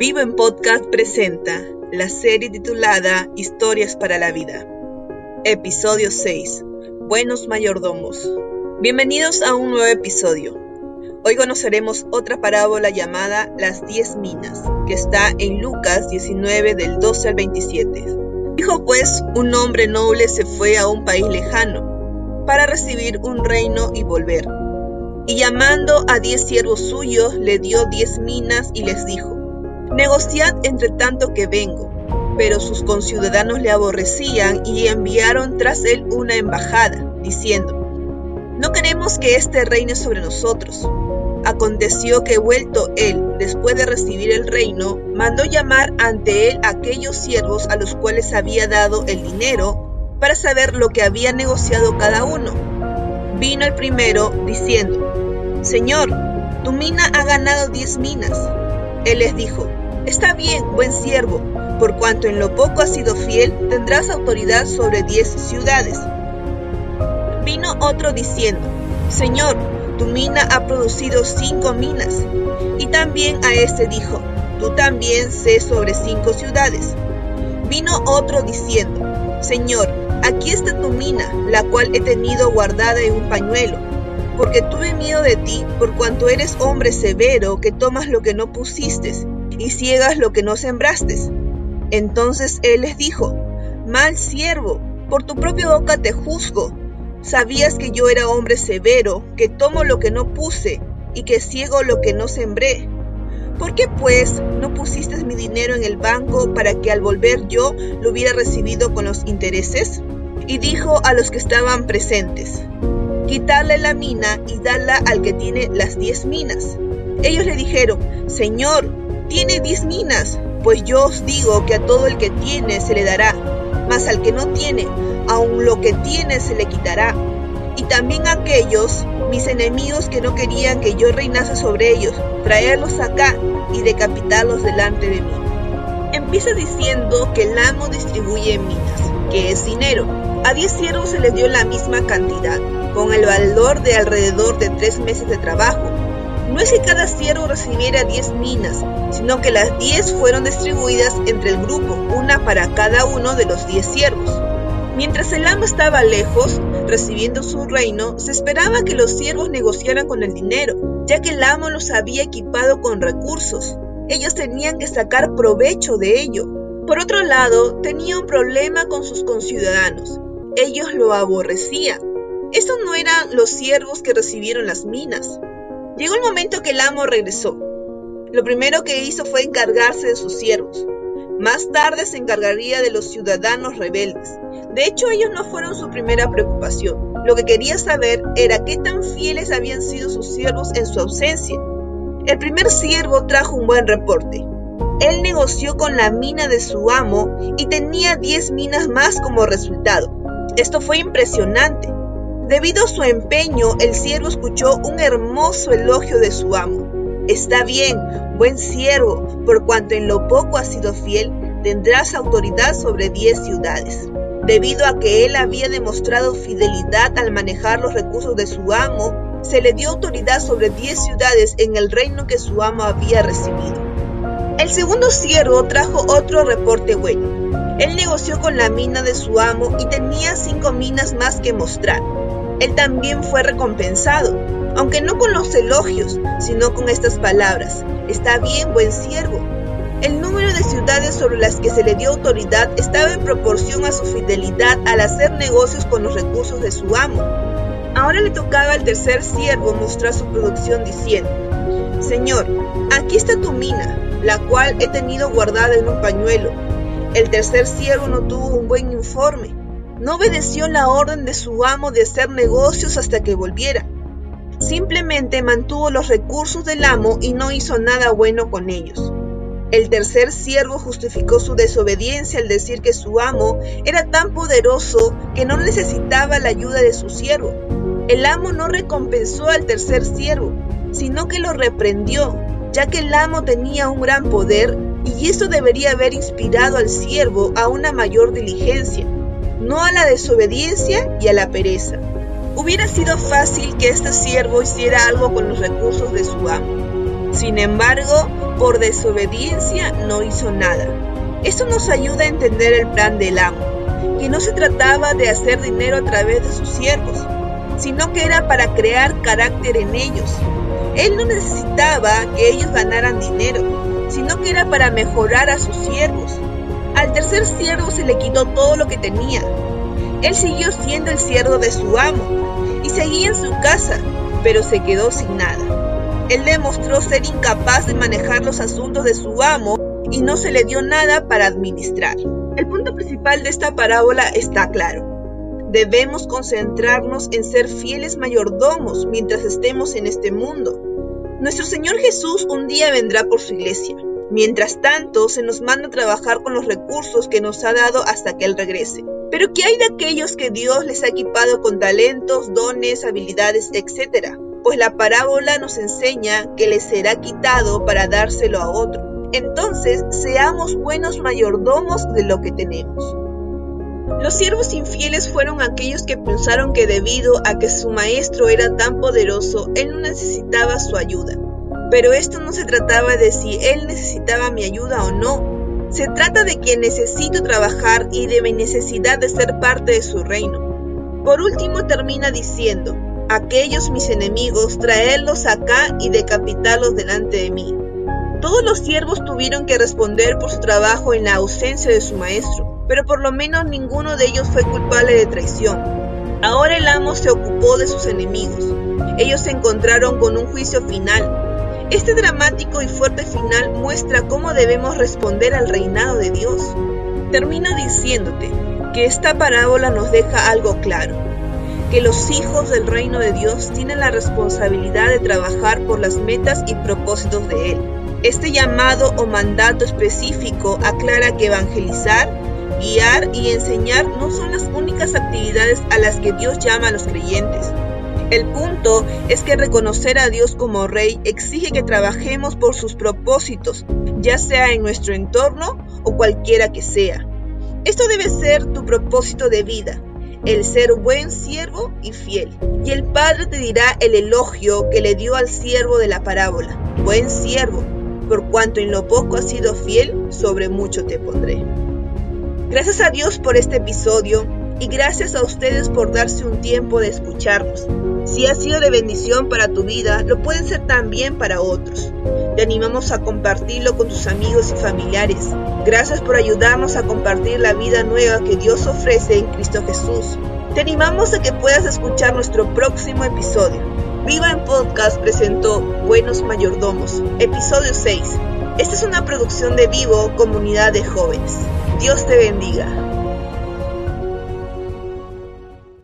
Vivo en Podcast presenta la serie titulada Historias para la Vida. Episodio 6. Buenos mayordomos. Bienvenidos a un nuevo episodio. Hoy conoceremos otra parábola llamada Las diez minas, que está en Lucas 19 del 12 al 27. Dijo pues, un hombre noble se fue a un país lejano para recibir un reino y volver. Y llamando a diez siervos suyos, le dio diez minas y les dijo, Negociad entre tanto que vengo. Pero sus conciudadanos le aborrecían y enviaron tras él una embajada, diciendo, No queremos que éste reine sobre nosotros. Aconteció que vuelto él, después de recibir el reino, mandó llamar ante él aquellos siervos a los cuales había dado el dinero, para saber lo que había negociado cada uno. Vino el primero, diciendo, Señor, tu mina ha ganado diez minas. Él les dijo, Está bien, buen siervo, por cuanto en lo poco has sido fiel, tendrás autoridad sobre diez ciudades. Vino otro diciendo, Señor, tu mina ha producido cinco minas. Y también a este dijo, tú también sé sobre cinco ciudades. Vino otro diciendo, Señor, aquí está tu mina, la cual he tenido guardada en un pañuelo, porque tuve miedo de ti, por cuanto eres hombre severo que tomas lo que no pusiste y ciegas lo que no sembraste. Entonces él les dijo, Mal siervo, por tu propia boca te juzgo. Sabías que yo era hombre severo, que tomo lo que no puse y que ciego lo que no sembré. ¿Por qué pues no pusiste mi dinero en el banco para que al volver yo lo hubiera recibido con los intereses? Y dijo a los que estaban presentes, quitarle la mina y darla al que tiene las diez minas. Ellos le dijeron, Señor, tiene diez minas, pues yo os digo que a todo el que tiene se le dará, mas al que no tiene, aun lo que tiene se le quitará. Y también aquellos, mis enemigos que no querían que yo reinase sobre ellos, traerlos acá y decapitarlos delante de mí. Empieza diciendo que el amo distribuye minas, que es dinero. A diez siervos se les dio la misma cantidad, con el valor de alrededor de tres meses de trabajo no es que cada siervo recibiera diez minas, sino que las diez fueron distribuidas entre el grupo, una para cada uno de los diez siervos. Mientras el amo estaba lejos, recibiendo su reino, se esperaba que los siervos negociaran con el dinero, ya que el amo los había equipado con recursos. Ellos tenían que sacar provecho de ello. Por otro lado, tenía un problema con sus conciudadanos. Ellos lo aborrecían. Estos no eran los siervos que recibieron las minas. Llegó el momento que el amo regresó. Lo primero que hizo fue encargarse de sus siervos. Más tarde se encargaría de los ciudadanos rebeldes. De hecho, ellos no fueron su primera preocupación. Lo que quería saber era qué tan fieles habían sido sus siervos en su ausencia. El primer siervo trajo un buen reporte. Él negoció con la mina de su amo y tenía 10 minas más como resultado. Esto fue impresionante. Debido a su empeño, el siervo escuchó un hermoso elogio de su amo. Está bien, buen siervo, por cuanto en lo poco has sido fiel, tendrás autoridad sobre diez ciudades. Debido a que él había demostrado fidelidad al manejar los recursos de su amo, se le dio autoridad sobre diez ciudades en el reino que su amo había recibido. El segundo siervo trajo otro reporte bueno. Él negoció con la mina de su amo y tenía cinco minas más que mostrar él también fue recompensado, aunque no con los elogios, sino con estas palabras. Está bien, buen siervo. El número de ciudades sobre las que se le dio autoridad estaba en proporción a su fidelidad al hacer negocios con los recursos de su amo. Ahora le tocaba al tercer siervo mostrar su producción diciendo, Señor, aquí está tu mina, la cual he tenido guardada en un pañuelo. El tercer siervo no tuvo un buen informe no obedeció la orden de su amo de hacer negocios hasta que volviera. Simplemente mantuvo los recursos del amo y no hizo nada bueno con ellos. El tercer siervo justificó su desobediencia al decir que su amo era tan poderoso que no necesitaba la ayuda de su siervo. El amo no recompensó al tercer siervo, sino que lo reprendió, ya que el amo tenía un gran poder y eso debería haber inspirado al siervo a una mayor diligencia no a la desobediencia y a la pereza. Hubiera sido fácil que este siervo hiciera algo con los recursos de su amo. Sin embargo, por desobediencia no hizo nada. Esto nos ayuda a entender el plan del amo, que no se trataba de hacer dinero a través de sus siervos, sino que era para crear carácter en ellos. Él no necesitaba que ellos ganaran dinero, sino que era para mejorar a sus siervos. Al tercer siervo se le quitó todo lo que tenía. Él siguió siendo el siervo de su amo y seguía en su casa, pero se quedó sin nada. Él demostró ser incapaz de manejar los asuntos de su amo y no se le dio nada para administrar. El punto principal de esta parábola está claro. Debemos concentrarnos en ser fieles mayordomos mientras estemos en este mundo. Nuestro Señor Jesús un día vendrá por su iglesia. Mientras tanto, se nos manda trabajar con los recursos que nos ha dado hasta que Él regrese. Pero ¿qué hay de aquellos que Dios les ha equipado con talentos, dones, habilidades, etcétera? Pues la parábola nos enseña que les será quitado para dárselo a otro. Entonces, seamos buenos mayordomos de lo que tenemos. Los siervos infieles fueron aquellos que pensaron que debido a que su maestro era tan poderoso, él no necesitaba su ayuda. Pero esto no se trataba de si él necesitaba mi ayuda o no. Se trata de que necesito trabajar y de mi necesidad de ser parte de su reino. Por último termina diciendo, aquellos mis enemigos, traerlos acá y decapitarlos delante de mí. Todos los siervos tuvieron que responder por su trabajo en la ausencia de su maestro pero por lo menos ninguno de ellos fue culpable de traición. Ahora el amo se ocupó de sus enemigos. Ellos se encontraron con un juicio final. Este dramático y fuerte final muestra cómo debemos responder al reinado de Dios. Termino diciéndote que esta parábola nos deja algo claro, que los hijos del reino de Dios tienen la responsabilidad de trabajar por las metas y propósitos de Él. Este llamado o mandato específico aclara que evangelizar guiar y enseñar no son las únicas actividades a las que Dios llama a los creyentes. El punto es que reconocer a Dios como Rey exige que trabajemos por sus propósitos, ya sea en nuestro entorno o cualquiera que sea. Esto debe ser tu propósito de vida, el ser buen siervo y fiel. Y el Padre te dirá el elogio que le dio al siervo de la parábola. Buen siervo, por cuanto en lo poco has sido fiel, sobre mucho te pondré. Gracias a Dios por este episodio y gracias a ustedes por darse un tiempo de escucharnos. Si ha sido de bendición para tu vida, lo pueden ser también para otros. Te animamos a compartirlo con tus amigos y familiares. Gracias por ayudarnos a compartir la vida nueva que Dios ofrece en Cristo Jesús. Te animamos a que puedas escuchar nuestro próximo episodio. Viva en Podcast presentó Buenos Mayordomos, episodio 6. Esta es una producción de Vivo, comunidad de jóvenes. Dios te bendiga.